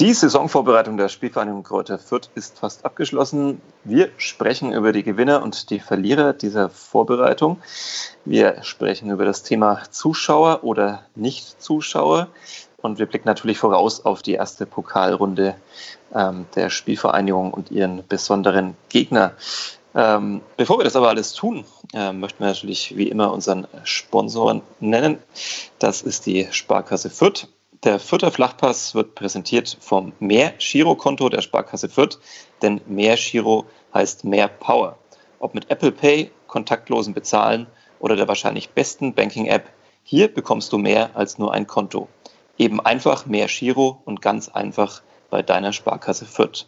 Die Saisonvorbereitung der Spielvereinigung Kräuter Fürth ist fast abgeschlossen. Wir sprechen über die Gewinner und die Verlierer dieser Vorbereitung. Wir sprechen über das Thema Zuschauer oder Nicht-Zuschauer. Und wir blicken natürlich voraus auf die erste Pokalrunde ähm, der Spielvereinigung und ihren besonderen Gegner. Ähm, bevor wir das aber alles tun, äh, möchten wir natürlich wie immer unseren Sponsoren nennen. Das ist die Sparkasse Fürth. Der Fürther Flachpass wird präsentiert vom Mehr-Giro-Konto der Sparkasse Fürth, denn Mehr-Giro heißt mehr Power. Ob mit Apple Pay, kontaktlosen Bezahlen oder der wahrscheinlich besten Banking-App, hier bekommst du mehr als nur ein Konto. Eben einfach mehr Giro und ganz einfach bei deiner Sparkasse Fürth.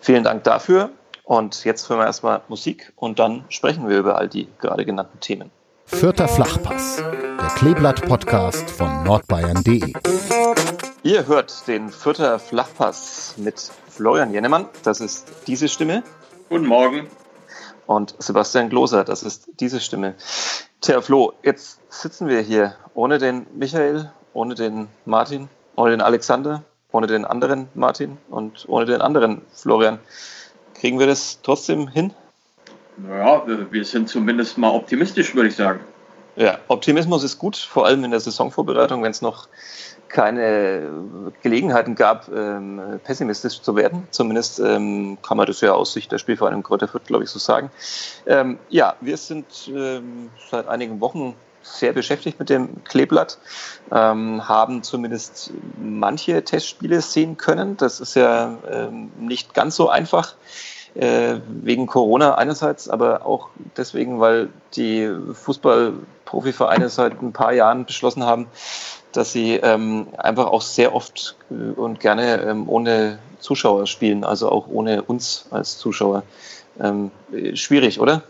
Vielen Dank dafür und jetzt hören wir erstmal Musik und dann sprechen wir über all die gerade genannten Themen. Vierter Flachpass, der Kleeblatt-Podcast von nordbayern.de. Ihr hört den Vierter Flachpass mit Florian Jennemann, das ist diese Stimme. Guten Morgen. Und Sebastian Gloser, das ist diese Stimme. Tja, Flo, jetzt sitzen wir hier ohne den Michael, ohne den Martin, ohne den Alexander, ohne den anderen Martin und ohne den anderen Florian. Kriegen wir das trotzdem hin? Naja, wir sind zumindest mal optimistisch, würde ich sagen. Ja, Optimismus ist gut, vor allem in der Saisonvorbereitung, wenn es noch keine Gelegenheiten gab, ähm, pessimistisch zu werden. Zumindest ähm, kann man das ja aus Sicht der Spielvereinigung Kräuter Fürth, glaube ich, so sagen. Ähm, ja, wir sind ähm, seit einigen Wochen sehr beschäftigt mit dem Kleeblatt, ähm, haben zumindest manche Testspiele sehen können. Das ist ja ähm, nicht ganz so einfach äh, wegen Corona einerseits, aber auch deswegen, weil die Fußballprofivereine seit ein paar Jahren beschlossen haben, dass sie ähm, einfach auch sehr oft äh, und gerne ähm, ohne Zuschauer spielen, also auch ohne uns als Zuschauer. Ähm, schwierig, oder?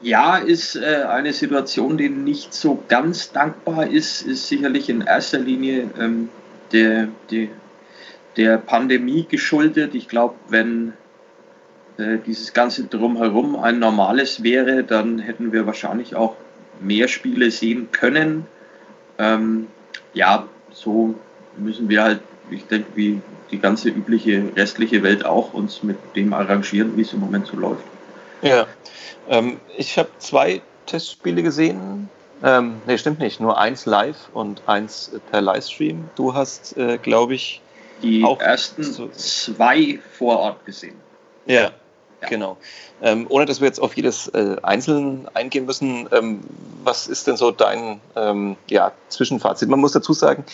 Ja, ist äh, eine Situation, die nicht so ganz dankbar ist, ist sicherlich in erster Linie ähm, der, der, der Pandemie geschuldet. Ich glaube, wenn äh, dieses ganze Drumherum ein normales wäre, dann hätten wir wahrscheinlich auch mehr Spiele sehen können. Ähm, ja, so müssen wir halt, ich denke, wie die ganze übliche restliche Welt auch uns mit dem arrangieren, wie es im Moment so läuft. Ja, ähm, ich habe zwei Testspiele gesehen. Ähm, nee, stimmt nicht. Nur eins live und eins per Livestream. Du hast, äh, glaube ich, die ersten zwei vor Ort gesehen. Ja, Genau. Ähm, ohne dass wir jetzt auf jedes äh, einzeln eingehen müssen, ähm, was ist denn so dein ähm, ja, Zwischenfazit? Man muss dazu sagen,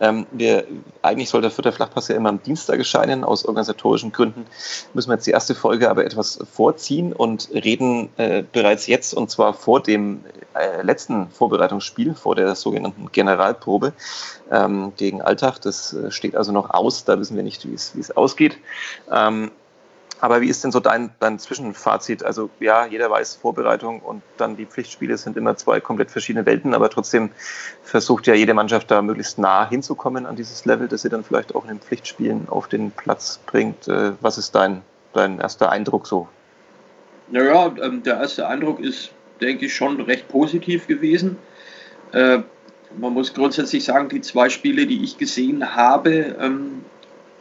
ähm, wir, eigentlich soll der vierte Flachpass ja immer am Dienstag erscheinen. Aus organisatorischen Gründen müssen wir jetzt die erste Folge aber etwas vorziehen und reden äh, bereits jetzt und zwar vor dem äh, letzten Vorbereitungsspiel, vor der sogenannten Generalprobe ähm, gegen Alltag. Das äh, steht also noch aus, da wissen wir nicht, wie es ausgeht. Aber wie ist denn so dein, dein Zwischenfazit? Also ja, jeder weiß, Vorbereitung und dann die Pflichtspiele sind immer zwei komplett verschiedene Welten, aber trotzdem versucht ja jede Mannschaft da möglichst nah hinzukommen an dieses Level, das sie dann vielleicht auch in den Pflichtspielen auf den Platz bringt. Äh, was ist dein, dein erster Eindruck so? Naja, ähm, der erste Eindruck ist, denke ich, schon recht positiv gewesen. Äh, man muss grundsätzlich sagen, die zwei Spiele, die ich gesehen habe, ähm,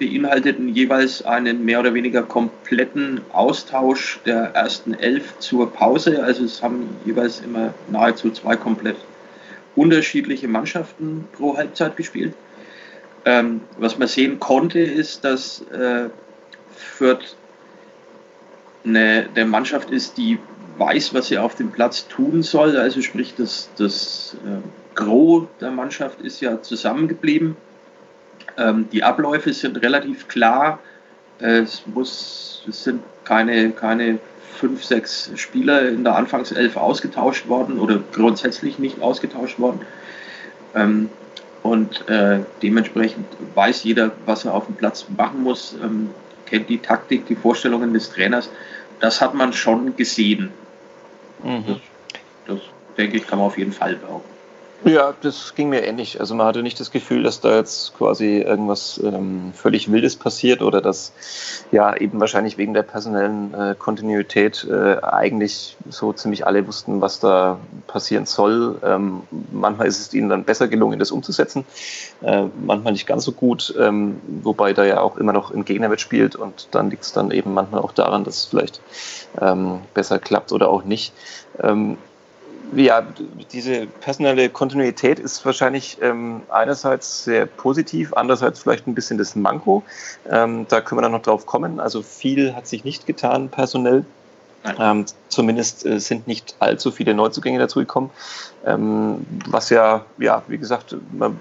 beinhalteten jeweils einen mehr oder weniger kompletten Austausch der ersten elf zur Pause. Also es haben jeweils immer nahezu zwei komplett unterschiedliche Mannschaften pro Halbzeit gespielt. Ähm, was man sehen konnte, ist, dass äh, Fürth eine, eine Mannschaft ist, die weiß, was sie auf dem Platz tun soll. Also sprich, das, das äh, Gros der Mannschaft ist ja zusammengeblieben. Ähm, die Abläufe sind relativ klar. Es, muss, es sind keine, keine fünf, sechs Spieler in der Anfangself ausgetauscht worden oder grundsätzlich nicht ausgetauscht worden. Ähm, und äh, dementsprechend weiß jeder, was er auf dem Platz machen muss, ähm, kennt die Taktik, die Vorstellungen des Trainers. Das hat man schon gesehen. Mhm. Das, das, denke ich, kann man auf jeden Fall behaupten. Ja, das ging mir ähnlich. Also man hatte nicht das Gefühl, dass da jetzt quasi irgendwas ähm, völlig Wildes passiert oder dass ja eben wahrscheinlich wegen der personellen äh, Kontinuität äh, eigentlich so ziemlich alle wussten, was da passieren soll. Ähm, manchmal ist es ihnen dann besser gelungen, das umzusetzen, äh, manchmal nicht ganz so gut, ähm, wobei da ja auch immer noch ein Gegner mitspielt und dann liegt es dann eben manchmal auch daran, dass es vielleicht ähm, besser klappt oder auch nicht. Ja, diese personelle Kontinuität ist wahrscheinlich ähm, einerseits sehr positiv, andererseits vielleicht ein bisschen das Manko. Ähm, da können wir dann noch drauf kommen. Also viel hat sich nicht getan personell. Ähm, zumindest äh, sind nicht allzu viele Neuzugänge dazugekommen. Ähm, was ja, ja, wie gesagt, man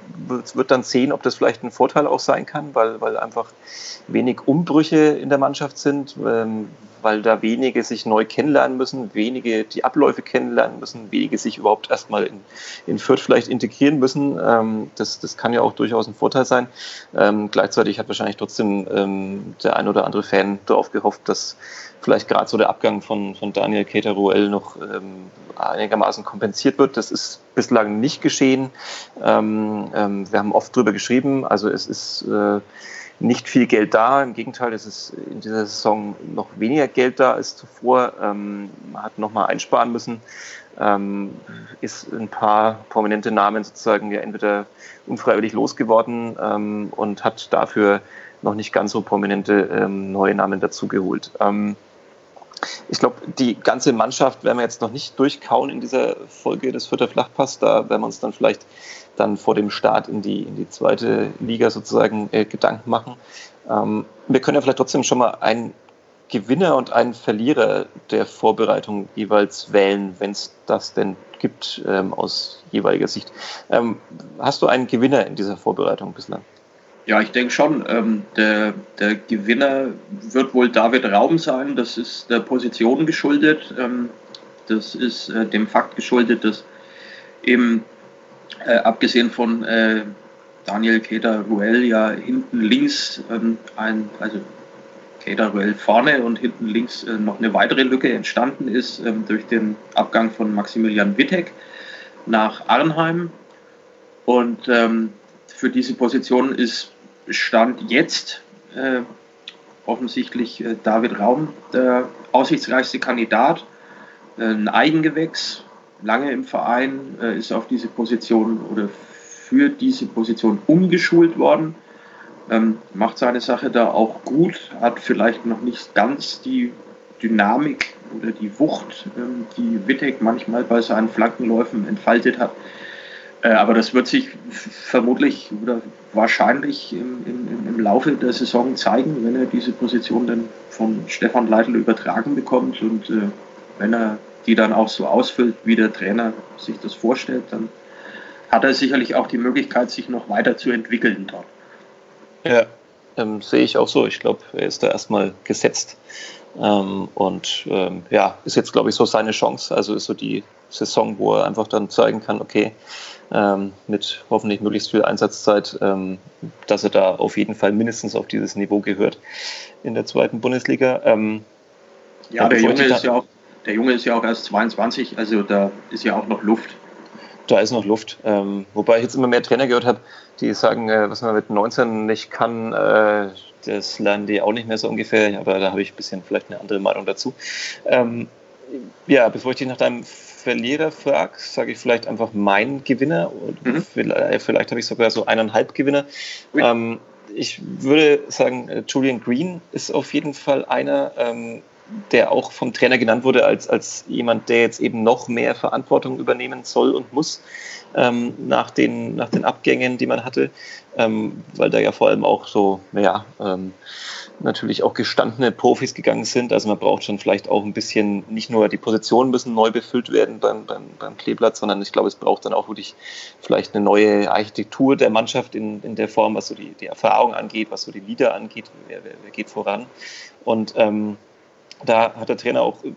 wird dann sehen, ob das vielleicht ein Vorteil auch sein kann, weil, weil einfach wenig Umbrüche in der Mannschaft sind, ähm, weil da wenige sich neu kennenlernen müssen, wenige die Abläufe kennenlernen müssen, wenige sich überhaupt erstmal in, in Fürth vielleicht integrieren müssen. Ähm, das, das kann ja auch durchaus ein Vorteil sein. Ähm, gleichzeitig hat wahrscheinlich trotzdem ähm, der ein oder andere Fan darauf gehofft, dass vielleicht gerade so der Abgang von, von Daniel Keter-Ruel noch ähm, einigermaßen kompensiert wird. Das ist bislang nicht geschehen. Ähm, ähm, wir haben oft drüber geschrieben. Also es ist äh, nicht viel Geld da. Im Gegenteil, es ist in dieser Saison noch weniger Geld da als zuvor. Ähm, man hat nochmal einsparen müssen. Ähm, ist ein paar prominente Namen sozusagen ja entweder unfreiwillig losgeworden ähm, und hat dafür noch nicht ganz so prominente ähm, neue Namen dazugeholt. Ähm, ich glaube, die ganze Mannschaft werden wir jetzt noch nicht durchkauen in dieser Folge des Vierter Flachpass. Da werden wir uns dann vielleicht dann vor dem Start in die, in die zweite Liga sozusagen äh, Gedanken machen. Ähm, wir können ja vielleicht trotzdem schon mal einen Gewinner und einen Verlierer der Vorbereitung jeweils wählen, wenn es das denn gibt ähm, aus jeweiliger Sicht. Ähm, hast du einen Gewinner in dieser Vorbereitung bislang? Ja, ich denke schon. Ähm, der, der, Gewinner wird wohl David Raum sein. Das ist der Position geschuldet. Ähm, das ist äh, dem Fakt geschuldet, dass eben äh, abgesehen von äh, Daniel Keter Ruel ja hinten links ähm, ein, also Keter Ruel vorne und hinten links äh, noch eine weitere Lücke entstanden ist ähm, durch den Abgang von Maximilian Wittek nach Arnheim. Und ähm, für diese Position ist Stand jetzt äh, offensichtlich äh, David Raum der aussichtsreichste Kandidat. Ein Eigengewächs, lange im Verein, ist auf diese Position oder für diese Position umgeschult worden. Ähm, macht seine Sache da auch gut, hat vielleicht noch nicht ganz die Dynamik oder die Wucht, ähm, die Wittek manchmal bei seinen Flankenläufen entfaltet hat. Äh, aber das wird sich vermutlich oder wahrscheinlich im, im, im, Laufe der Saison zeigen, wenn er diese Position dann von Stefan Leitl übertragen bekommt und äh, wenn er die dann auch so ausfüllt, wie der Trainer sich das vorstellt, dann hat er sicherlich auch die Möglichkeit, sich noch weiter zu entwickeln dort. Ja, ähm, sehe ich auch so. Ich glaube, er ist da erstmal gesetzt. Ähm, und ähm, ja, ist jetzt, glaube ich, so seine Chance. Also ist so die Saison, wo er einfach dann zeigen kann, okay, ähm, mit hoffentlich möglichst viel Einsatzzeit, ähm, dass er da auf jeden Fall mindestens auf dieses Niveau gehört in der zweiten Bundesliga. Ähm, ja, der Junge, ist ja auch, der Junge ist ja auch erst 22, also da ist ja auch noch Luft. Da ist noch Luft. Ähm, wobei ich jetzt immer mehr Trainer gehört habe, die sagen, äh, was man mit 19 nicht kann, äh, das lernen die auch nicht mehr so ungefähr, aber da habe ich ein bisschen vielleicht eine andere Meinung dazu. Ähm, ja, bevor ich dich nach deinem Verlierer frage, sage ich vielleicht einfach meinen Gewinner. Mhm. Vielleicht, vielleicht, habe ich sogar so eineinhalb Gewinner. Ähm, ich würde sagen, äh, Julian Green ist auf jeden Fall einer, ähm, der auch vom Trainer genannt wurde als, als jemand, der jetzt eben noch mehr Verantwortung übernehmen soll und muss ähm, nach, den, nach den Abgängen, die man hatte, ähm, weil da ja vor allem auch so, naja, ähm, natürlich auch gestandene Profis gegangen sind. Also man braucht schon vielleicht auch ein bisschen, nicht nur die Positionen müssen neu befüllt werden beim, beim, beim Kleeblatt, sondern ich glaube, es braucht dann auch wirklich vielleicht eine neue Architektur der Mannschaft in, in der Form, was so die, die Erfahrung angeht, was so die Lieder angeht, wer, wer, wer geht voran. Und ähm, da hat der Trainer auch äh,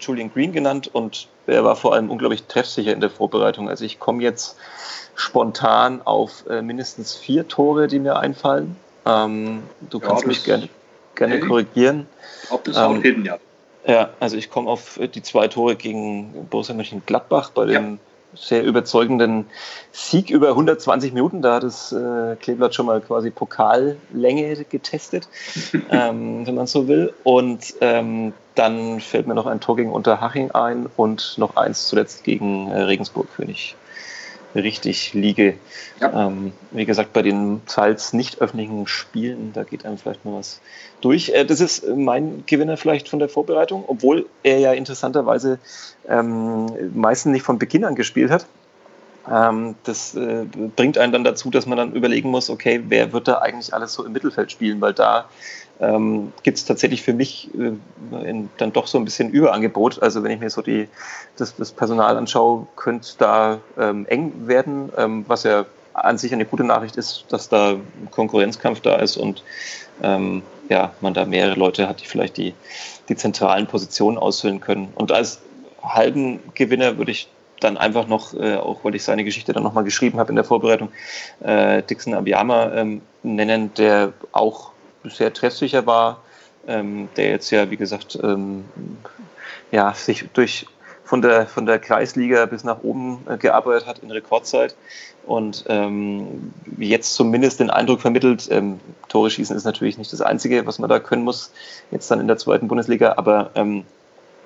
Julian Green genannt und er war vor allem unglaublich treffsicher in der Vorbereitung. Also ich komme jetzt spontan auf äh, mindestens vier Tore, die mir einfallen. Ähm, du ja, kannst mich gerne, gerne okay. korrigieren. Ob das ähm, hin, ja. Ja, also ich komme auf äh, die zwei Tore gegen Borussia Mönchengladbach bei dem sehr überzeugenden Sieg über 120 Minuten. Da hat das äh, Kleeblatt schon mal quasi Pokallänge getestet, ähm, wenn man so will. Und ähm, dann fällt mir noch ein Tor gegen Unterhaching ein und noch eins zuletzt gegen äh, Regensburg, ich richtig liege. Ja. Ähm, wie gesagt, bei den teils nicht öffentlichen Spielen, da geht einem vielleicht mal was durch. Äh, das ist mein Gewinner vielleicht von der Vorbereitung, obwohl er ja interessanterweise ähm, meistens nicht von Beginn an gespielt hat. Ähm, das äh, bringt einen dann dazu, dass man dann überlegen muss, okay, wer wird da eigentlich alles so im Mittelfeld spielen, weil da ähm, gibt es tatsächlich für mich äh, in, dann doch so ein bisschen Überangebot. Also wenn ich mir so die, das, das Personal anschaue, könnte da ähm, eng werden, ähm, was ja an sich eine gute Nachricht ist, dass da Konkurrenzkampf da ist und ähm, ja, man da mehrere Leute hat, die vielleicht die, die zentralen Positionen ausfüllen können. Und als halben Gewinner würde ich dann einfach noch, äh, auch weil ich seine Geschichte dann nochmal geschrieben habe in der Vorbereitung, äh, Dixon Abiyama ähm, nennen, der auch sehr treffsicher war, ähm, der jetzt ja, wie gesagt, ähm, ja, sich durch von der, von der Kreisliga bis nach oben äh, gearbeitet hat in Rekordzeit und ähm, jetzt zumindest den Eindruck vermittelt, ähm, Tore schießen ist natürlich nicht das Einzige, was man da können muss, jetzt dann in der zweiten Bundesliga, aber ähm,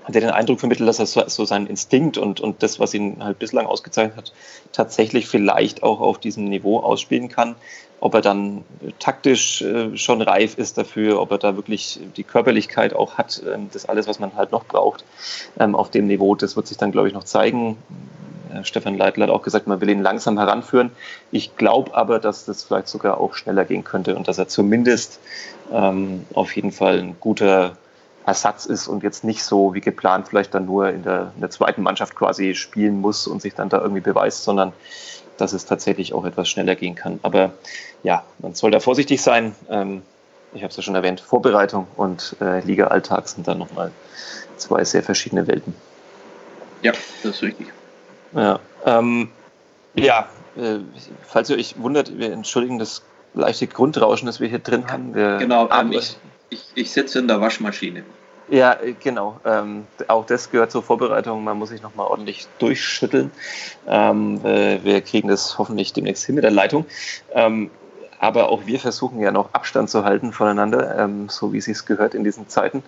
hat er den Eindruck vermittelt, dass er so, seinen Instinkt und, und das, was ihn halt bislang ausgezeichnet hat, tatsächlich vielleicht auch auf diesem Niveau ausspielen kann. Ob er dann taktisch äh, schon reif ist dafür, ob er da wirklich die Körperlichkeit auch hat, ähm, das alles, was man halt noch braucht ähm, auf dem Niveau, das wird sich dann, glaube ich, noch zeigen. Äh, Stefan Leitl hat auch gesagt, man will ihn langsam heranführen. Ich glaube aber, dass das vielleicht sogar auch schneller gehen könnte und dass er zumindest ähm, auf jeden Fall ein guter Ersatz ist und jetzt nicht so wie geplant vielleicht dann nur in der, in der zweiten Mannschaft quasi spielen muss und sich dann da irgendwie beweist, sondern dass es tatsächlich auch etwas schneller gehen kann. Aber ja, man soll da vorsichtig sein. Ähm, ich habe es ja schon erwähnt, Vorbereitung und äh, Liga-Alltag sind dann nochmal zwei sehr verschiedene Welten. Ja, das ist richtig. Ja, ähm, ja äh, falls ihr euch wundert, wir entschuldigen das leichte Grundrauschen, das wir hier drin haben. Wir genau, ähm, ich, ich, ich sitze in der Waschmaschine. Ja, genau. Ähm, auch das gehört zur Vorbereitung. Man muss sich nochmal ordentlich durchschütteln. Ähm, äh, wir kriegen das hoffentlich demnächst hin mit der Leitung. Ähm, aber auch wir versuchen ja noch Abstand zu halten voneinander, ähm, so wie es sich gehört in diesen Zeiten.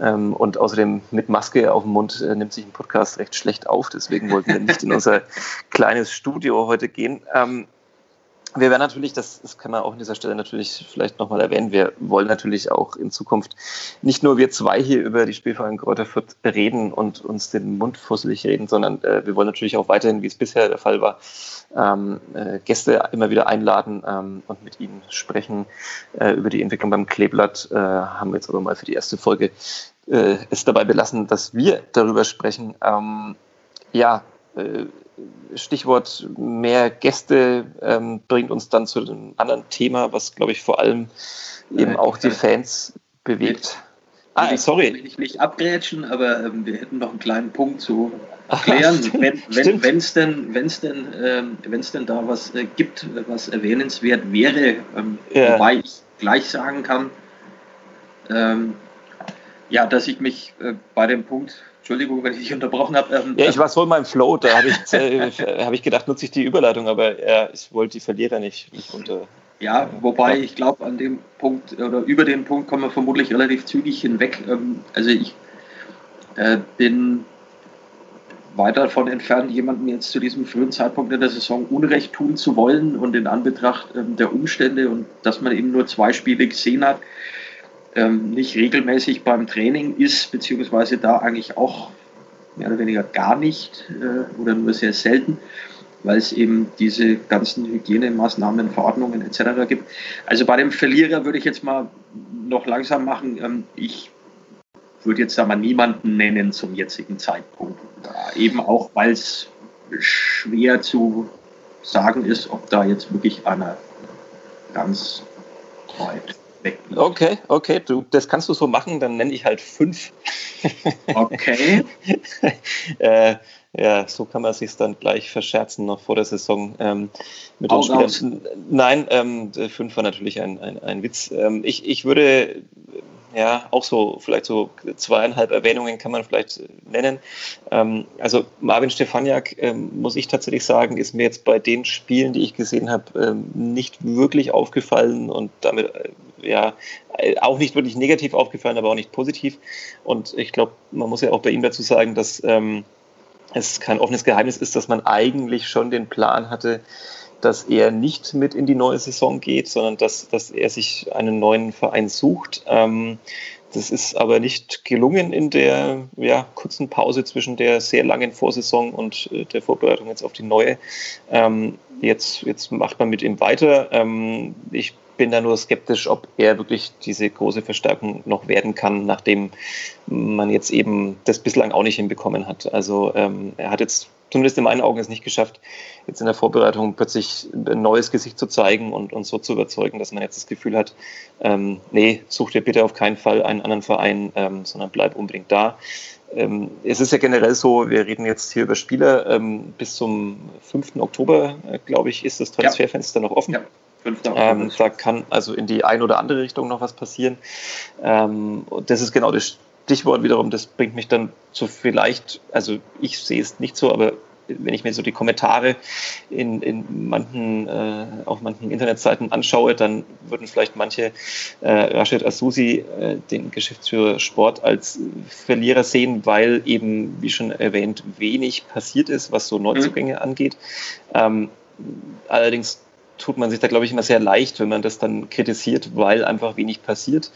Ähm, und außerdem mit Maske auf dem Mund äh, nimmt sich ein Podcast recht schlecht auf. Deswegen wollten wir nicht in unser kleines Studio heute gehen. Wir werden natürlich, das, das kann man auch an dieser Stelle natürlich vielleicht nochmal erwähnen, wir wollen natürlich auch in Zukunft nicht nur wir zwei hier über die Spielverein Kräuter Fürth reden und uns den Mund fusselig reden, sondern äh, wir wollen natürlich auch weiterhin, wie es bisher der Fall war, ähm, äh, Gäste immer wieder einladen ähm, und mit ihnen sprechen äh, über die Entwicklung beim Kleeblatt. Äh, haben wir jetzt aber mal für die erste Folge äh, es dabei belassen, dass wir darüber sprechen. Ähm, ja, Stichwort mehr Gäste ähm, bringt uns dann zu einem anderen Thema, was, glaube ich, vor allem eben auch die Fans bewegt. Ah, ich, sorry. Will ich nicht abgrätschen, aber ähm, wir hätten noch einen kleinen Punkt zu klären. wenn es wenn, denn, wenn's denn, ähm, wenn's denn da was äh, gibt, was erwähnenswert wäre, ähm, ja. wobei ich gleich sagen kann, ähm, ja, dass ich mich äh, bei dem Punkt Entschuldigung, wenn ich dich unterbrochen habe. Ähm, ja, ich war so in meinem Flow, da habe ich, äh, hab ich gedacht, nutze ich die Überleitung, aber äh, ich wollte die Verlierer nicht, nicht unter. Ja, wobei ja. ich glaube, an dem Punkt oder über den Punkt kommen wir vermutlich relativ zügig hinweg. Ähm, also ich äh, bin weit davon entfernt, jemandem jetzt zu diesem frühen Zeitpunkt in der Saison Unrecht tun zu wollen und in Anbetracht ähm, der Umstände und dass man eben nur zwei Spiele gesehen hat, ähm, nicht regelmäßig beim Training ist, beziehungsweise da eigentlich auch mehr oder weniger gar nicht äh, oder nur sehr selten, weil es eben diese ganzen Hygienemaßnahmen, Verordnungen etc. gibt. Also bei dem Verlierer würde ich jetzt mal noch langsam machen. Ähm, ich würde jetzt da mal niemanden nennen zum jetzigen Zeitpunkt. Ja, eben auch, weil es schwer zu sagen ist, ob da jetzt wirklich einer ganz weit wegbleibt. Okay, okay, du, das kannst du so machen, dann nenne ich halt fünf. Okay. äh, ja, so kann man sich dann gleich verscherzen noch vor der Saison ähm, mit den Spielern. Nein, ähm, fünf war natürlich ein, ein, ein Witz. Ähm, ich, ich würde ja, auch so, vielleicht so zweieinhalb Erwähnungen kann man vielleicht nennen. Ähm, also Marvin Stefaniak, ähm, muss ich tatsächlich sagen, ist mir jetzt bei den Spielen, die ich gesehen habe, ähm, nicht wirklich aufgefallen und damit äh, ja auch nicht wirklich negativ aufgefallen, aber auch nicht positiv. Und ich glaube, man muss ja auch bei ihm dazu sagen, dass ähm, es kein offenes Geheimnis ist, dass man eigentlich schon den Plan hatte, dass er nicht mit in die neue Saison geht, sondern dass, dass er sich einen neuen Verein sucht. Ähm, das ist aber nicht gelungen in der ja, kurzen Pause zwischen der sehr langen Vorsaison und äh, der Vorbereitung jetzt auf die neue. Ähm, jetzt, jetzt macht man mit ihm weiter. Ähm, ich bin da nur skeptisch, ob er wirklich diese große Verstärkung noch werden kann, nachdem man jetzt eben das bislang auch nicht hinbekommen hat. Also ähm, er hat jetzt zumindest in meinen Augen es nicht geschafft, jetzt in der Vorbereitung plötzlich ein neues Gesicht zu zeigen und, und so zu überzeugen, dass man jetzt das Gefühl hat, ähm, nee, such dir bitte auf keinen Fall einen anderen Verein, ähm, sondern bleib unbedingt da. Ähm, es ist ja generell so, wir reden jetzt hier über Spieler, ähm, bis zum 5. Oktober, äh, glaube ich, ist das Transferfenster ja. noch offen. Ja. Ähm, da kann also in die eine oder andere Richtung noch was passieren. Ähm, und das ist genau das Stichwort wiederum, das bringt mich dann zu vielleicht, also ich sehe es nicht so, aber wenn ich mir so die Kommentare in, in manchen, äh, auf manchen Internetseiten anschaue, dann würden vielleicht manche äh, Rashid Asusi, äh, den Geschäftsführer Sport, als Verlierer sehen, weil eben, wie schon erwähnt, wenig passiert ist, was so Neuzugänge mhm. angeht. Ähm, allerdings tut man sich da, glaube ich, immer sehr leicht, wenn man das dann kritisiert, weil einfach wenig passiert.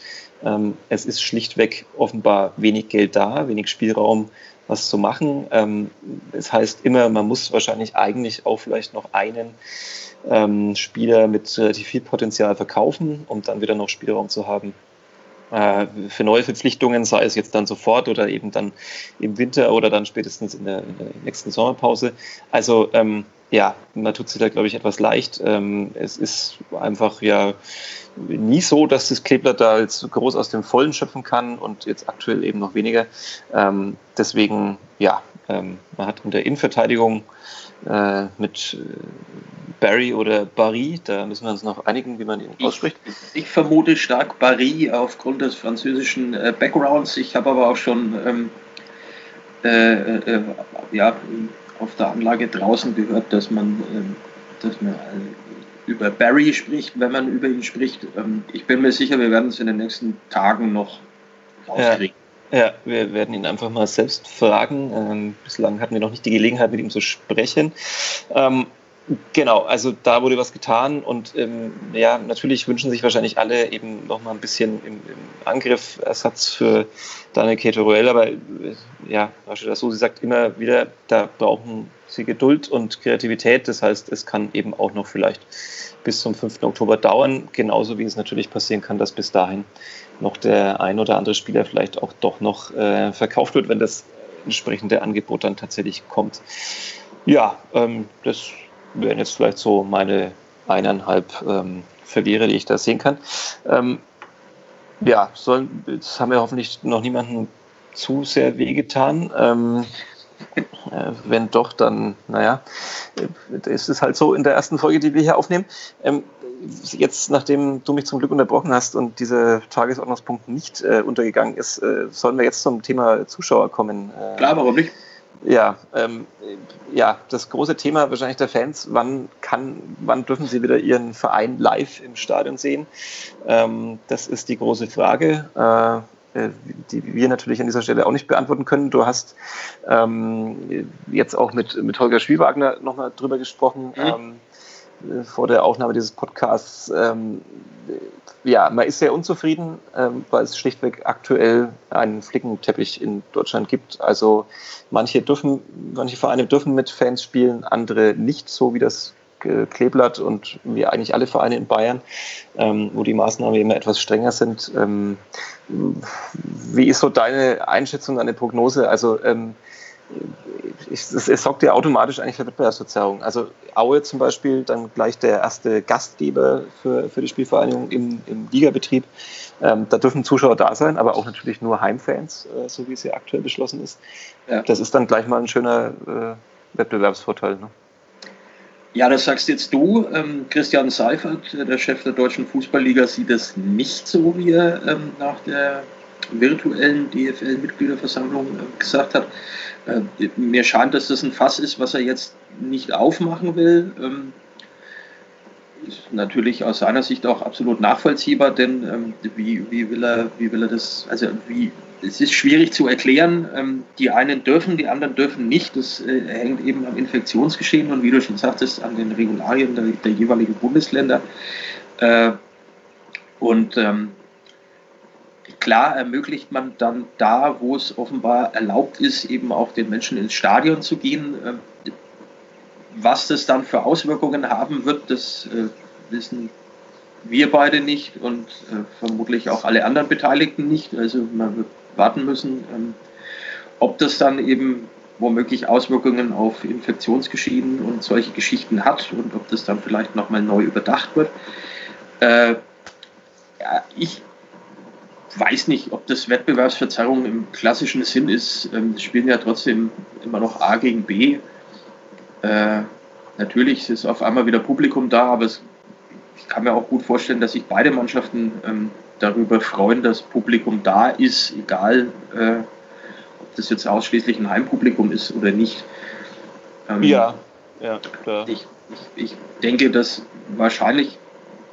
Ähm, es ist schlichtweg offenbar wenig Geld da, wenig Spielraum, was zu machen. Ähm, es heißt immer, man muss wahrscheinlich eigentlich auch vielleicht noch einen ähm, Spieler mit relativ viel Potenzial verkaufen, um dann wieder noch Spielraum zu haben für neue Verpflichtungen, sei es jetzt dann sofort oder eben dann im Winter oder dann spätestens in der, in der nächsten Sommerpause. Also ähm, ja, man tut sich da, glaube ich, etwas leicht. Ähm, es ist einfach ja nie so, dass das Kleeblatt da jetzt groß aus dem Vollen schöpfen kann und jetzt aktuell eben noch weniger. Ähm, deswegen, ja, ähm, man hat in der Innenverteidigung äh, mit äh, Barry oder Barry, da müssen wir uns noch einigen, wie man ihn ausspricht. Ich, ich vermute stark Barry aufgrund des französischen äh, Backgrounds. Ich habe aber auch schon ähm, äh, äh, ja, auf der Anlage draußen gehört, dass man, ähm, dass man äh, über Barry spricht, wenn man über ihn spricht. Ähm, ich bin mir sicher, wir werden es in den nächsten Tagen noch rauskriegen. Ja, ja wir werden ihn einfach mal selbst fragen. Ähm, bislang hatten wir noch nicht die Gelegenheit, mit ihm zu sprechen. Ähm, Genau, also da wurde was getan und ähm, ja, natürlich wünschen sich wahrscheinlich alle eben noch mal ein bisschen im, im Angriff Ersatz für Daniel Keteruel, aber äh, ja, Rashida Susi sagt immer wieder, da brauchen sie Geduld und Kreativität, das heißt, es kann eben auch noch vielleicht bis zum 5. Oktober dauern, genauso wie es natürlich passieren kann, dass bis dahin noch der ein oder andere Spieler vielleicht auch doch noch äh, verkauft wird, wenn das entsprechende Angebot dann tatsächlich kommt. Ja, ähm, das wären jetzt vielleicht so meine eineinhalb ähm, Verlierer, die ich da sehen kann. Ähm, ja, sollen, jetzt haben wir hoffentlich noch niemanden zu sehr wehgetan. Ähm, äh, wenn doch, dann, naja, äh, ist es halt so in der ersten Folge, die wir hier aufnehmen. Ähm, jetzt, nachdem du mich zum Glück unterbrochen hast und dieser Tagesordnungspunkt nicht äh, untergegangen ist, äh, sollen wir jetzt zum Thema Zuschauer kommen. Äh, Klar, warum nicht? Ja, ähm, ja, das große Thema wahrscheinlich der Fans, wann kann, wann dürfen sie wieder ihren Verein live im Stadion sehen? Ähm, das ist die große Frage, äh, die wir natürlich an dieser Stelle auch nicht beantworten können. Du hast ähm, jetzt auch mit, mit Holger Schwiewagner nochmal drüber gesprochen. Mhm. Ähm, vor der Aufnahme dieses Podcasts. Ähm, ja, man ist sehr unzufrieden, ähm, weil es schlichtweg aktuell einen Flickenteppich in Deutschland gibt. Also manche dürfen, manche Vereine dürfen mit Fans spielen, andere nicht, so wie das Kleeblatt und wie eigentlich alle Vereine in Bayern, ähm, wo die Maßnahmen immer etwas strenger sind. Ähm, wie ist so deine Einschätzung, deine Prognose? Also ähm, es, es sorgt ja automatisch eigentlich für Wettbewerbsverzerrung. Also Aue zum Beispiel, dann gleich der erste Gastgeber für, für die Spielvereinigung im, im Ligabetrieb. Ähm, da dürfen Zuschauer da sein, aber auch natürlich nur Heimfans, äh, so wie es ja aktuell beschlossen ist. Ja. Das ist dann gleich mal ein schöner äh, Wettbewerbsvorteil. Ne? Ja, das sagst jetzt du. Ähm, Christian Seifert, der Chef der Deutschen Fußballliga, sieht es nicht so, wie er ähm, nach der virtuellen DFL-Mitgliederversammlung äh, gesagt hat. Äh, mir scheint, dass das ein Fass ist, was er jetzt nicht aufmachen will. Ähm, ist natürlich aus seiner Sicht auch absolut nachvollziehbar, denn ähm, wie, wie, will er, wie will er das, also wie, es ist schwierig zu erklären. Ähm, die einen dürfen, die anderen dürfen nicht. Das äh, hängt eben am Infektionsgeschehen und wie du schon sagtest, an den Regularien der, der jeweiligen Bundesländer. Und ähm, klar ermöglicht man dann da, wo es offenbar erlaubt ist, eben auch den Menschen ins Stadion zu gehen. Äh, was das dann für Auswirkungen haben wird, das äh, wissen wir beide nicht und äh, vermutlich auch alle anderen Beteiligten nicht. Also man wird warten müssen, ähm, ob das dann eben womöglich Auswirkungen auf Infektionsgeschehen und solche Geschichten hat und ob das dann vielleicht nochmal neu überdacht wird. Äh, ich weiß nicht, ob das Wettbewerbsverzerrung im klassischen Sinn ist. Ähm, spielen ja trotzdem immer noch A gegen B. Äh, natürlich ist auf einmal wieder Publikum da, aber es, ich kann mir auch gut vorstellen, dass sich beide Mannschaften ähm, darüber freuen, dass Publikum da ist, egal äh, ob das jetzt ausschließlich ein Heimpublikum ist oder nicht. Ähm, ja, ja, klar. Ich, ich, ich denke, dass wahrscheinlich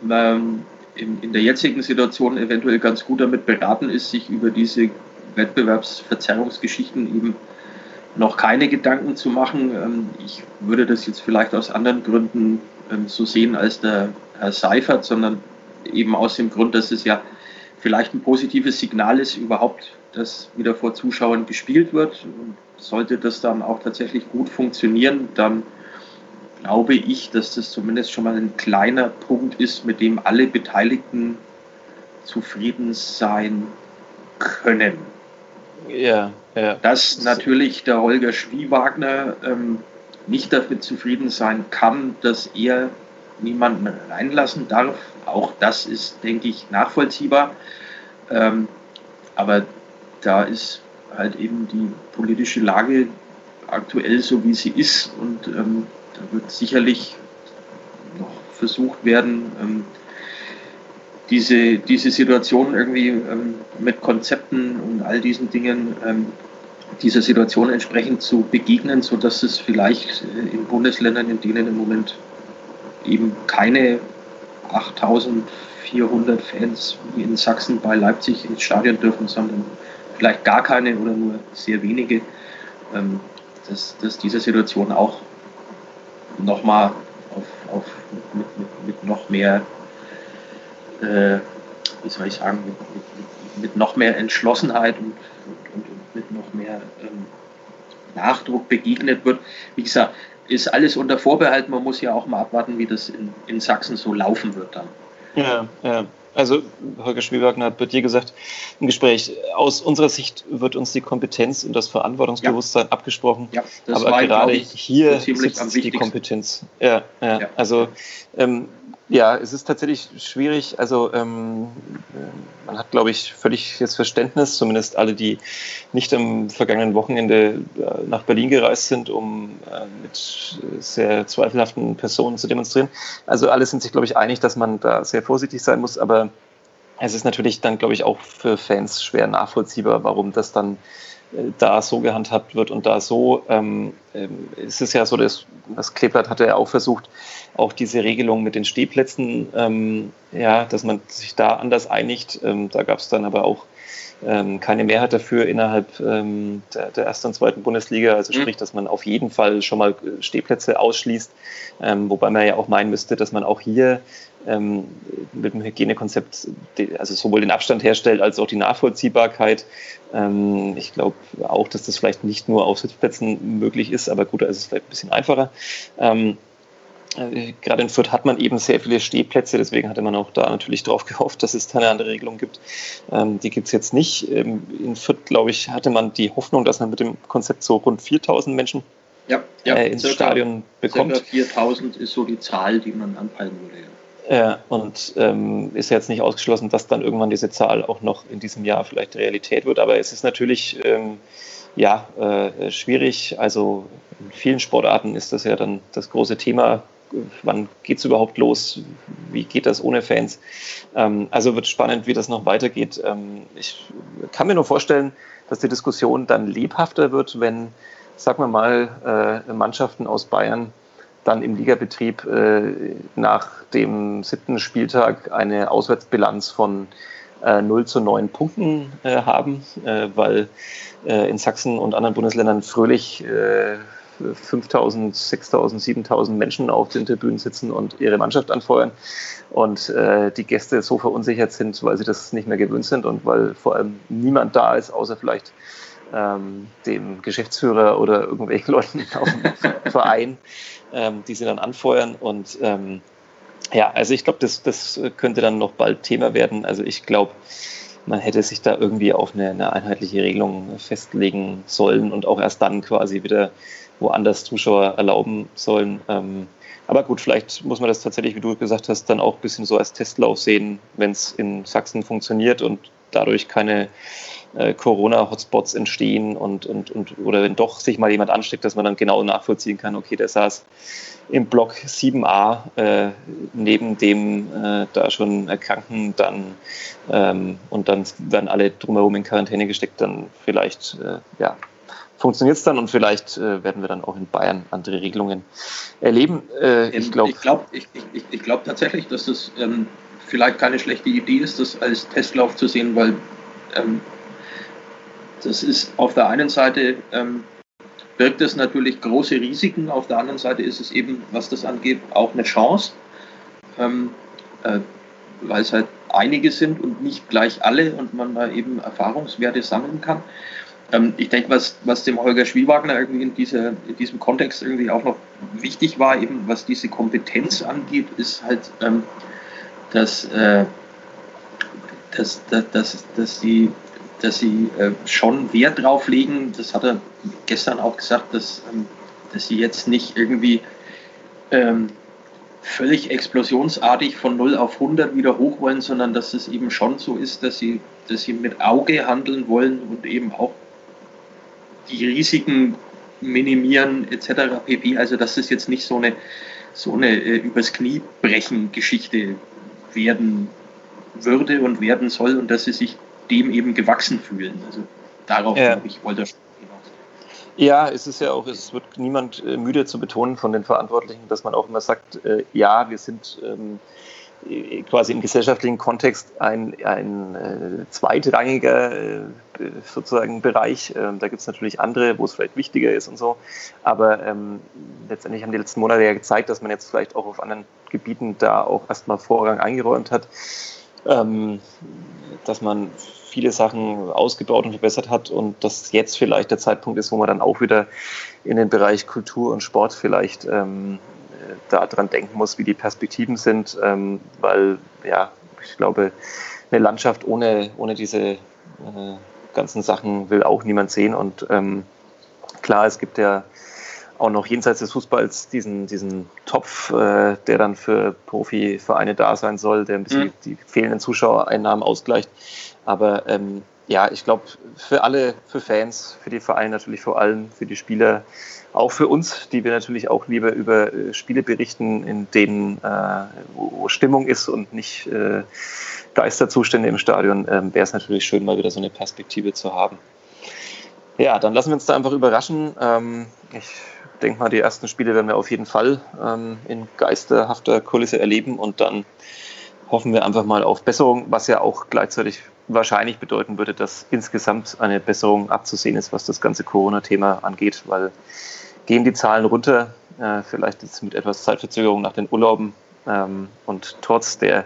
ähm, in, in der jetzigen Situation eventuell ganz gut damit beraten ist, sich über diese Wettbewerbsverzerrungsgeschichten eben noch keine Gedanken zu machen. Ähm, ich würde das jetzt vielleicht aus anderen Gründen ähm, so sehen als der Herr Seifert, sondern eben aus dem Grund, dass es ja vielleicht ein positives Signal ist überhaupt, dass wieder vor Zuschauern gespielt wird. Und sollte das dann auch tatsächlich gut funktionieren, dann glaube ich, dass das zumindest schon mal ein kleiner Punkt ist, mit dem alle Beteiligten zufrieden sein können. Ja, ja. Dass natürlich der Holger Schwiewagner ähm, nicht damit zufrieden sein kann, dass er niemanden reinlassen darf. Auch das ist, denke ich, nachvollziehbar. Ähm, aber da ist halt eben die politische Lage aktuell so, wie sie ist. Und ähm, wird sicherlich noch versucht werden, ähm, diese, diese Situation irgendwie ähm, mit Konzepten und all diesen Dingen ähm, dieser Situation entsprechend zu begegnen, sodass es vielleicht äh, in Bundesländern, in denen im Moment eben keine 8400 Fans wie in Sachsen bei Leipzig ins Stadion dürfen, sondern vielleicht gar keine oder nur sehr wenige, ähm, dass, dass diese Situation auch nochmal auf, auf, mit, mit, mit noch mehr, äh, wie soll ich sagen, mit, mit, mit noch mehr Entschlossenheit und, und, und, mit noch mehr ähm, Nachdruck begegnet wird. Wie gesagt, ist alles unter Vorbehalt. Man muss ja auch mal abwarten, wie das in, in Sachsen so laufen wird dann. Ja, ja. Also Holger Schwiewagner hat bei dir gesagt im Gespräch, aus unserer Sicht wird uns die Kompetenz und das Verantwortungsbewusstsein ja. abgesprochen. Ja, aber gerade hier sitzt die Kompetenz. Ja, ja. ja. also ähm, ja, es ist tatsächlich schwierig. Also ähm, man hat, glaube ich, völliges Verständnis, zumindest alle, die nicht am vergangenen Wochenende äh, nach Berlin gereist sind, um äh, mit sehr zweifelhaften Personen zu demonstrieren. Also alle sind sich, glaube ich, einig, dass man da sehr vorsichtig sein muss. Aber es ist natürlich dann, glaube ich, auch für Fans schwer nachvollziehbar, warum das dann da so gehandhabt wird und da so. Ähm, ähm, es ist ja so, dass das Kleeblatt hatte ja auch versucht, auch diese Regelung mit den Stehplätzen, ähm, ja, dass man sich da anders einigt. Ähm, da gab es dann aber auch ähm, keine Mehrheit dafür innerhalb ähm, der, der, ersten und zweiten Bundesliga. Also mhm. sprich, dass man auf jeden Fall schon mal Stehplätze ausschließt, wobei man ja auch meinen müsste, dass man auch hier ähm, mit dem Hygienekonzept also sowohl den Abstand herstellt als auch die Nachvollziehbarkeit. Ähm, ich glaube auch, dass das vielleicht nicht nur auf Sitzplätzen möglich ist, aber gut, da ist es vielleicht ein bisschen einfacher. Äh, gerade in Fürth hat man eben sehr viele Stehplätze, deswegen hatte man auch da natürlich darauf gehofft, dass es da eine andere Regelung gibt. Ähm, die gibt es jetzt nicht. Ähm, in Fürth, glaube ich, hatte man die Hoffnung, dass man mit dem Konzept so rund 4000 Menschen ja, ja, äh, ins circa, Stadion bekommt. Circa 4000 ist so die Zahl, die man anpeilen würde. Ja. Ja, und ähm, ist jetzt nicht ausgeschlossen, dass dann irgendwann diese Zahl auch noch in diesem Jahr vielleicht Realität wird. Aber es ist natürlich ähm, ja, äh, schwierig. Also in vielen Sportarten ist das ja dann das große Thema, wann geht es überhaupt los? Wie geht das ohne Fans? Ähm, also wird spannend, wie das noch weitergeht. Ähm, ich kann mir nur vorstellen, dass die Diskussion dann lebhafter wird, wenn, sagen wir mal, äh, Mannschaften aus Bayern dann im Ligabetrieb äh, nach dem siebten Spieltag eine Auswärtsbilanz von äh, 0 zu 9 Punkten äh, haben, äh, weil äh, in Sachsen und anderen Bundesländern fröhlich 5000, 6000, 7000 Menschen auf den Tribünen sitzen und ihre Mannschaft anfeuern und äh, die Gäste so verunsichert sind, weil sie das nicht mehr gewöhnt sind und weil vor allem niemand da ist, außer vielleicht ähm, dem Geschäftsführer oder irgendwelchen Leuten auf dem Verein, ähm, die sie dann anfeuern. Und ähm, ja, also ich glaube, das, das könnte dann noch bald Thema werden. Also ich glaube, man hätte sich da irgendwie auf eine, eine, einheitliche Regelung festlegen sollen und auch erst dann quasi wieder woanders Zuschauer erlauben sollen. Ähm, aber gut, vielleicht muss man das tatsächlich, wie du gesagt hast, dann auch ein bisschen so als Testlauf sehen, wenn es in Sachsen funktioniert und dadurch keine äh, Corona-Hotspots entstehen und, und, und oder wenn doch sich mal jemand ansteckt, dass man dann genau nachvollziehen kann, okay, der saß im Block 7a äh, neben dem äh, da schon Erkrankten dann ähm, und dann werden alle drumherum in Quarantäne gesteckt, dann vielleicht äh, ja, funktioniert es dann und vielleicht äh, werden wir dann auch in Bayern andere Regelungen erleben. Äh, ich glaube ich glaub, ich, ich, ich glaub tatsächlich, dass das ähm, vielleicht keine schlechte Idee ist, das als Testlauf zu sehen, weil ähm, das ist auf der einen Seite ähm, birgt es natürlich große Risiken, auf der anderen Seite ist es eben, was das angeht, auch eine Chance, ähm, äh, weil es halt einige sind und nicht gleich alle und man da eben Erfahrungswerte sammeln kann. Ähm, ich denke, was, was dem Holger Schwiewagner irgendwie in, dieser, in diesem Kontext irgendwie auch noch wichtig war, eben was diese Kompetenz angeht, ist halt, ähm, dass, äh, dass, dass, dass, dass die dass sie äh, schon Wert drauf legen, das hat er gestern auch gesagt, dass, ähm, dass sie jetzt nicht irgendwie ähm, völlig explosionsartig von 0 auf 100 wieder hoch wollen, sondern dass es eben schon so ist, dass sie, dass sie mit Auge handeln wollen und eben auch die Risiken minimieren etc. pp. Also dass es jetzt nicht so eine, so eine äh, übers Knie brechen Geschichte werden würde und werden soll und dass sie sich dem eben gewachsen fühlen. Also darauf, ja. glaube ich, wollte er ja, es ist ja auch, es wird niemand äh, müde zu betonen von den Verantwortlichen, dass man auch immer sagt, äh, ja, wir sind ähm, äh, quasi im gesellschaftlichen Kontext ein, ein äh, zweitrangiger äh, sozusagen Bereich. Ähm, da gibt es natürlich andere, wo es vielleicht wichtiger ist und so. Aber ähm, letztendlich haben die letzten Monate ja gezeigt, dass man jetzt vielleicht auch auf anderen Gebieten da auch erstmal Vorrang eingeräumt hat. Ähm, dass man viele Sachen ausgebaut und verbessert hat und dass jetzt vielleicht der Zeitpunkt ist, wo man dann auch wieder in den Bereich Kultur und Sport vielleicht ähm, daran denken muss, wie die Perspektiven sind, ähm, weil ja, ich glaube, eine Landschaft ohne, ohne diese äh, ganzen Sachen will auch niemand sehen und ähm, klar, es gibt ja auch noch jenseits des Fußballs diesen, diesen Topf, äh, der dann für Profivereine da sein soll, der ein bisschen mhm. die fehlenden Zuschauereinnahmen ausgleicht. Aber ähm, ja, ich glaube, für alle, für Fans, für die Vereine natürlich vor allem, für die Spieler, auch für uns, die wir natürlich auch lieber über äh, Spiele berichten, in denen äh, wo Stimmung ist und nicht äh, Geisterzustände im Stadion, äh, wäre es natürlich schön, mal wieder so eine Perspektive zu haben. Ja, dann lassen wir uns da einfach überraschen. Ähm, ich denke mal, die ersten Spiele werden wir auf jeden Fall ähm, in geisterhafter Kulisse erleben und dann hoffen wir einfach mal auf Besserung, was ja auch gleichzeitig wahrscheinlich bedeuten würde, dass insgesamt eine Besserung abzusehen ist, was das ganze Corona-Thema angeht, weil gehen die Zahlen runter, äh, vielleicht jetzt mit etwas Zeitverzögerung nach den Urlauben ähm, und trotz der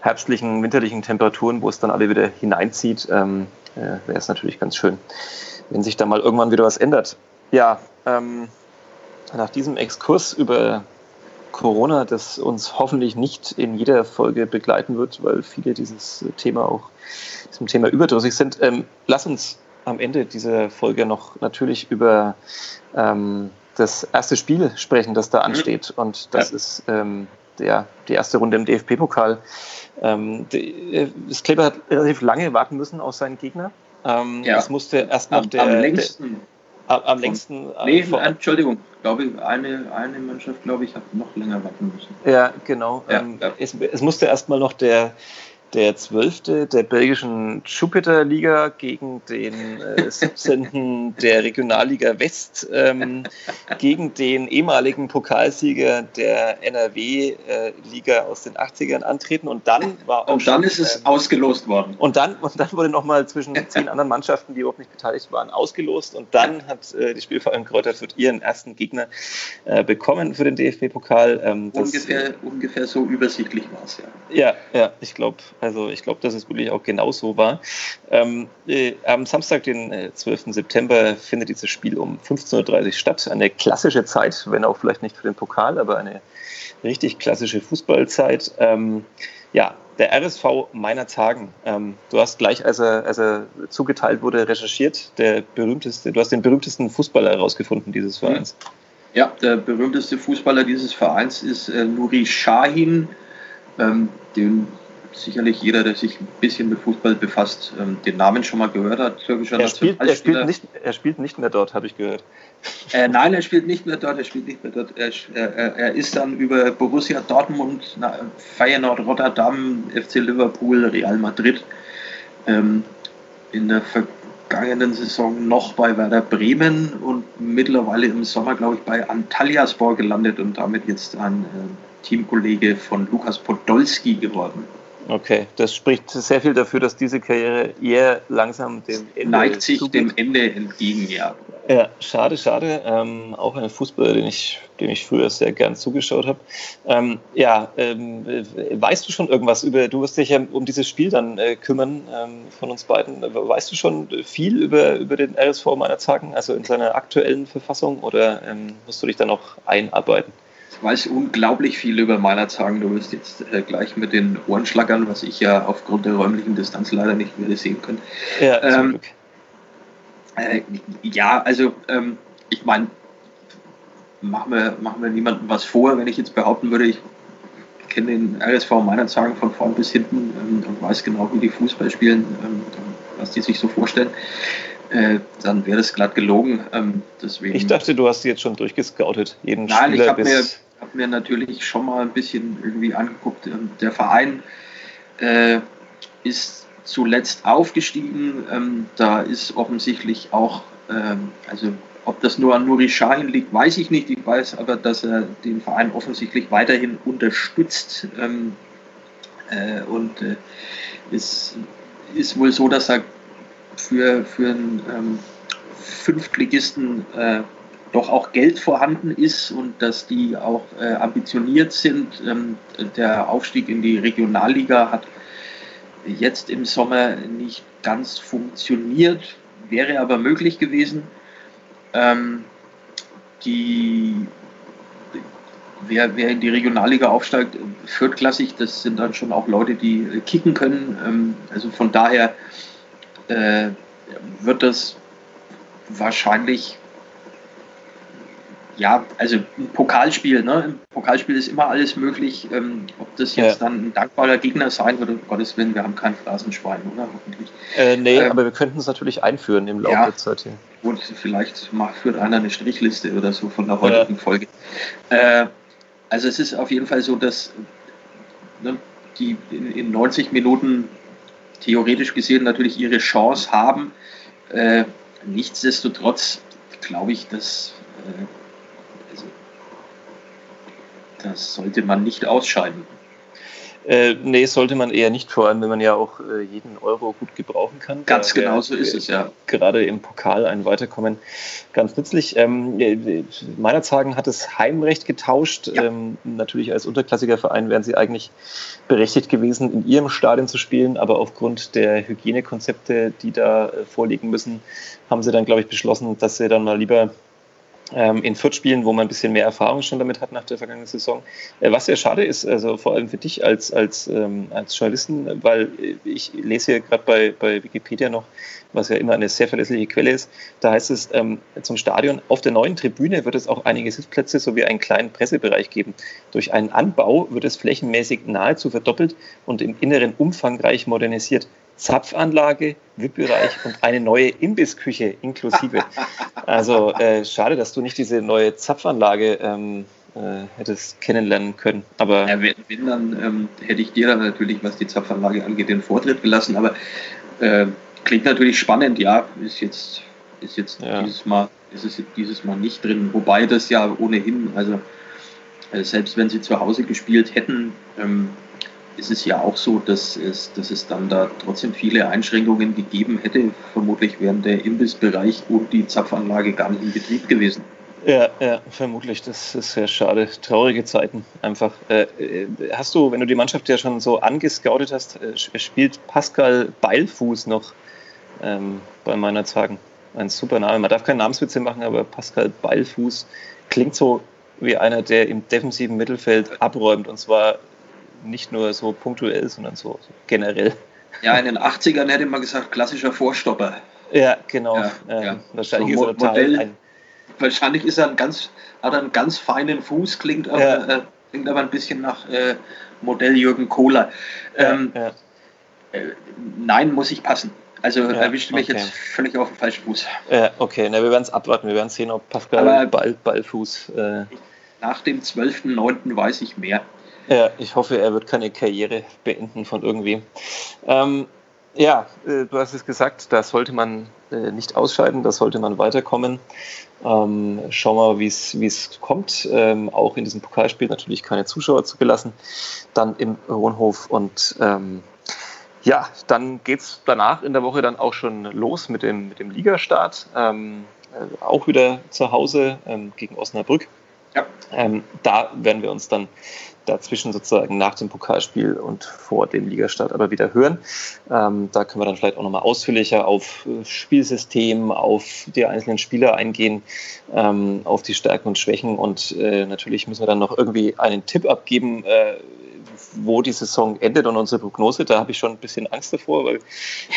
herbstlichen, winterlichen Temperaturen, wo es dann alle wieder hineinzieht, ähm, äh, wäre es natürlich ganz schön, wenn sich da mal irgendwann wieder was ändert. Ja, ähm, nach diesem Exkurs über Corona, das uns hoffentlich nicht in jeder Folge begleiten wird, weil viele dieses Thema auch diesem Thema überdrüssig sind. Ähm, lass uns am Ende dieser Folge noch natürlich über ähm, das erste Spiel sprechen, das da mhm. ansteht. Und das ja. ist ähm, der, die erste Runde im DFB-Pokal. Ähm, das Kleber hat relativ lange warten müssen auf seinen Gegner. Ähm, ja. Es musste erst nach am, der, am längsten am, am längsten. Nee, vor, Entschuldigung, glaube ich, eine, eine Mannschaft, glaube ich, hat noch länger warten müssen. Ja, genau. Ja, ähm, ja. Es, es musste erstmal noch der der 12. der belgischen Jupiter-Liga gegen den äh, 17. der Regionalliga West, ähm, gegen den ehemaligen Pokalsieger der NRW-Liga äh, aus den 80ern antreten. Und dann war auch. Und dann schon, ist es ähm, ausgelost worden. Und dann, und dann wurde nochmal zwischen zehn anderen Mannschaften, die überhaupt nicht beteiligt waren, ausgelost. Und dann hat äh, die Spielverein Kräuter Fürth ihren ersten Gegner äh, bekommen für den DFB-Pokal. Ähm, ungefähr, ungefähr so übersichtlich war es, ja. Ja, ja, ich glaube also ich glaube, dass es wirklich auch genauso war. Ähm, äh, am Samstag, den äh, 12. September, findet dieses Spiel um 15.30 Uhr statt. Eine klassische Zeit, wenn auch vielleicht nicht für den Pokal, aber eine richtig klassische Fußballzeit. Ähm, ja, der RSV meiner Tagen. Ähm, du hast gleich, als er, als er zugeteilt wurde, recherchiert. Der berühmteste, du hast den berühmtesten Fußballer herausgefunden dieses Vereins. Ja, der berühmteste Fußballer dieses Vereins ist äh, Nuri Shahin. Ähm, den sicherlich jeder, der sich ein bisschen mit Fußball befasst, ähm, den Namen schon mal gehört hat. Türkischer er, spielt, er, spielt nicht, er spielt nicht mehr dort, habe ich gehört. Äh, nein, er spielt nicht mehr dort, er spielt nicht mehr dort. Er, er, er ist dann über Borussia Dortmund, Feyenoord Rotterdam, FC Liverpool, Real Madrid ähm, in der vergangenen Saison noch bei Werder Bremen und mittlerweile im Sommer, glaube ich, bei Antalyaspor gelandet und damit jetzt ein äh, Teamkollege von Lukas Podolski geworden. Okay, das spricht sehr viel dafür, dass diese Karriere eher langsam dem Ende neigt sich zugeht. dem Ende entgegen, ja. Ja, schade, schade. Ähm, auch ein Fußballer, den ich, dem ich früher sehr gern zugeschaut habe. Ähm, ja, ähm, weißt du schon irgendwas über, du wirst dich ja um dieses Spiel dann äh, kümmern ähm, von uns beiden. Weißt du schon viel über, über den RSV meiner Zagen, also in seiner aktuellen Verfassung, oder ähm, musst du dich da noch einarbeiten? Weiß unglaublich viel über sagen. Du wirst jetzt äh, gleich mit den Ohren schlackern, was ich ja aufgrund der räumlichen Distanz leider nicht werde sehen können. Ja, ähm, äh, ja also ähm, ich meine, machen wir, machen wir niemandem was vor, wenn ich jetzt behaupten würde, ich kenne den RSV sagen von vorn bis hinten ähm, und weiß genau, wie die Fußball spielen, ähm, was die sich so vorstellen. Äh, dann wäre das glatt gelogen. Ähm, deswegen, ich dachte, du hast sie jetzt schon durchgescoutet. Jeden Nein, Spieler ich habe mir habe mir natürlich schon mal ein bisschen irgendwie angeguckt. Ähm, der Verein äh, ist zuletzt aufgestiegen. Ähm, da ist offensichtlich auch, ähm, also ob das nur an Nuri Shahin liegt, weiß ich nicht. Ich weiß aber, dass er den Verein offensichtlich weiterhin unterstützt. Ähm, äh, und äh, es ist wohl so, dass er für, für einen ähm, Fünftligisten äh, doch auch Geld vorhanden ist und dass die auch äh, ambitioniert sind. Ähm, der Aufstieg in die Regionalliga hat jetzt im Sommer nicht ganz funktioniert, wäre aber möglich gewesen. Ähm, die, wer, wer in die Regionalliga aufsteigt, viertklassig, das sind dann schon auch Leute, die äh, kicken können. Ähm, also von daher äh, wird das wahrscheinlich ja, also ein Pokalspiel, ne? Im Pokalspiel ist immer alles möglich. Ähm, ob das jetzt ja. dann ein dankbarer Gegner sein wird, um Gottes Willen, wir haben kein Phrasenschwein, oder? Hoffentlich. Äh, nee, ähm, aber wir könnten es natürlich einführen im Laufe ja, der Zeit hier. Gut, vielleicht macht, führt einer eine Strichliste oder so von der heutigen ja. Folge. Äh, also es ist auf jeden Fall so, dass ne, die in, in 90 Minuten theoretisch gesehen natürlich ihre Chance haben. Äh, nichtsdestotrotz glaube ich, dass äh, das sollte man nicht ausscheiden. Äh, nee, sollte man eher nicht, vor allem wenn man ja auch äh, jeden Euro gut gebrauchen kann. Ganz da, genau so ist es, ja. Gerade im Pokal ein Weiterkommen ganz nützlich. Ähm, meiner Zagen hat es Heimrecht getauscht. Ja. Ähm, natürlich als unterklassiger Verein wären sie eigentlich berechtigt gewesen, in ihrem Stadion zu spielen, aber aufgrund der Hygienekonzepte, die da äh, vorliegen müssen, haben sie dann, glaube ich, beschlossen, dass sie dann mal lieber in Fürth wo man ein bisschen mehr Erfahrung schon damit hat nach der vergangenen Saison. Äh, was sehr schade ist, also vor allem für dich als, als, ähm, als Journalisten, weil ich lese hier gerade bei, bei Wikipedia noch, was ja immer eine sehr verlässliche Quelle ist, da heißt es ähm, zum Stadion, auf der neuen Tribüne wird es auch einige Sitzplätze sowie einen kleinen Pressebereich geben. Durch einen Anbau wird es flächenmäßig nahezu verdoppelt und im Inneren umfangreich modernisiert. Zapfanlage, VIP-Bereich und eine neue Imbissküche inklusive. Also äh, schade, dass du nicht diese neue Zapfanlage ähm, äh, hättest kennenlernen können. Aber ja, wenn, wenn dann ähm, hätte ich dir dann natürlich, was die Zapfanlage angeht, den Vortritt gelassen. Aber äh, klingt natürlich spannend. Ja, ist jetzt ist jetzt ja. dieses Mal ist es dieses Mal nicht drin. Wobei das ja ohnehin, also äh, selbst wenn sie zu Hause gespielt hätten, ähm, ist es ja auch so, dass es, dass es dann da trotzdem viele Einschränkungen gegeben hätte. Vermutlich wären der Imbissbereich und die Zapfanlage gar nicht in Betrieb gewesen. Ja, ja, vermutlich. Das ist sehr schade. Traurige Zeiten einfach. Äh, äh hast du, wenn du die Mannschaft ja schon so angescoutet hast, äh, spielt Pascal Beilfuß noch ähm, bei meiner Zagen? Ein super Name. Man darf keine Namenswitze machen, aber Pascal Beilfuß klingt so wie einer, der im defensiven Mittelfeld abräumt und zwar nicht nur so punktuell, sondern so, so generell. Ja, in den 80ern hätte man gesagt, klassischer Vorstopper. Ja, genau. Ja, ähm, ja. Wahrscheinlich so, ist er Modell, ein, wahrscheinlich ist er ein ganz, hat er einen ganz feinen Fuß, klingt aber, ja. äh, klingt aber ein bisschen nach äh, Modell Jürgen Kohler. Ähm, äh, nein, muss ich passen. Also ja, erwischte mich okay. jetzt völlig auf den falschen Fuß. Ja, okay, Na, wir werden es abwarten. Wir werden sehen, ob Pascal Aber Ball, Ballfuß. Äh, nach dem 12.09. weiß ich mehr. Ja, ich hoffe, er wird keine Karriere beenden von irgendwem. Ähm, ja, äh, du hast es gesagt, da sollte man äh, nicht ausscheiden, da sollte man weiterkommen. Ähm, schauen wir mal, wie es kommt. Ähm, auch in diesem Pokalspiel natürlich keine Zuschauer zugelassen. Dann im Hohenhof und ähm, ja, dann geht es danach in der Woche dann auch schon los mit dem, mit dem Ligastart. Ähm, äh, auch wieder zu Hause ähm, gegen Osnabrück. Ja. Ähm, da werden wir uns dann dazwischen sozusagen nach dem Pokalspiel und vor dem Ligastart aber wieder hören. Ähm, da können wir dann vielleicht auch nochmal ausführlicher auf äh, Spielsystem, auf die einzelnen Spieler eingehen, ähm, auf die Stärken und Schwächen und äh, natürlich müssen wir dann noch irgendwie einen Tipp abgeben, äh, wo die Saison endet und unsere Prognose, da habe ich schon ein bisschen Angst davor, weil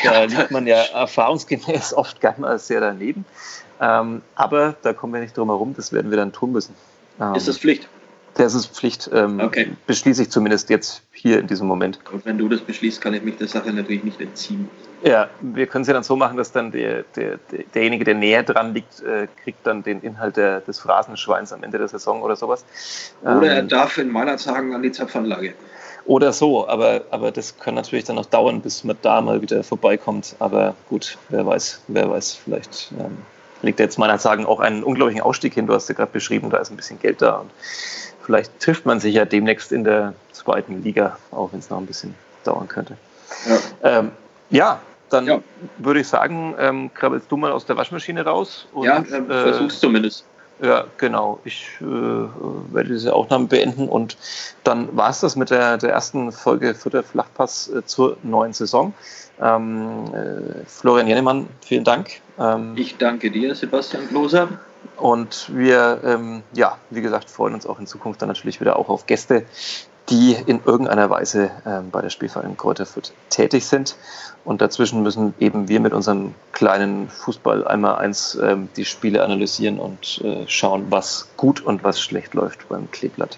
ja, da liegt man ja erfahrungsgemäß oft gar mal sehr daneben. Ähm, aber da kommen wir nicht drum herum, das werden wir dann tun müssen. Ähm, ist das Pflicht? Das ist Pflicht, ähm, okay. beschließe ich zumindest jetzt hier in diesem Moment. Und wenn du das beschließt, kann ich mich der Sache natürlich nicht entziehen. Ja, wir können es ja dann so machen, dass dann der, der, derjenige, der näher dran liegt, äh, kriegt dann den Inhalt der, des Phrasenschweins am Ende der Saison oder sowas. Oder er ähm, darf in meiner sagen an die Zapfanlage. Oder so, aber, aber das kann natürlich dann noch dauern, bis man da mal wieder vorbeikommt. Aber gut, wer weiß, wer weiß, vielleicht ähm, legt jetzt meiner Sagen auch einen unglaublichen Ausstieg hin. Du hast ja gerade beschrieben, da ist ein bisschen Geld da und vielleicht trifft man sich ja demnächst in der zweiten Liga, auch wenn es noch ein bisschen dauern könnte. Ja, ähm, ja dann ja. würde ich sagen, ähm, krabbelst du mal aus der Waschmaschine raus. Und, ja, äh, versuch's zumindest. Ja, genau. Ich äh, werde diese Aufnahme beenden und dann war es das mit der, der ersten Folge für der Flachpass äh, zur neuen Saison. Ähm, äh, Florian Jennemann, vielen Dank. Ähm, ich danke dir, Sebastian Gloser. Und wir, ähm, ja, wie gesagt, freuen uns auch in Zukunft dann natürlich wieder auch auf Gäste, die in irgendeiner Weise ähm, bei der Spielvereinigung Kräuter Fürth tätig sind. Und dazwischen müssen eben wir mit unserem kleinen Fußball einmal eins ähm, die Spiele analysieren und äh, schauen, was gut und was schlecht läuft beim Kleeblatt.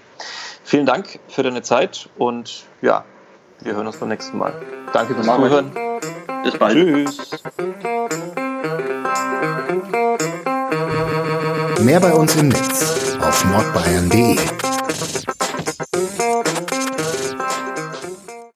Vielen Dank für deine Zeit und ja, wir hören uns beim nächsten Mal. Danke fürs Zuhören. Bis bald. Tschüss. Mehr bei uns im Netz auf nordbayern.de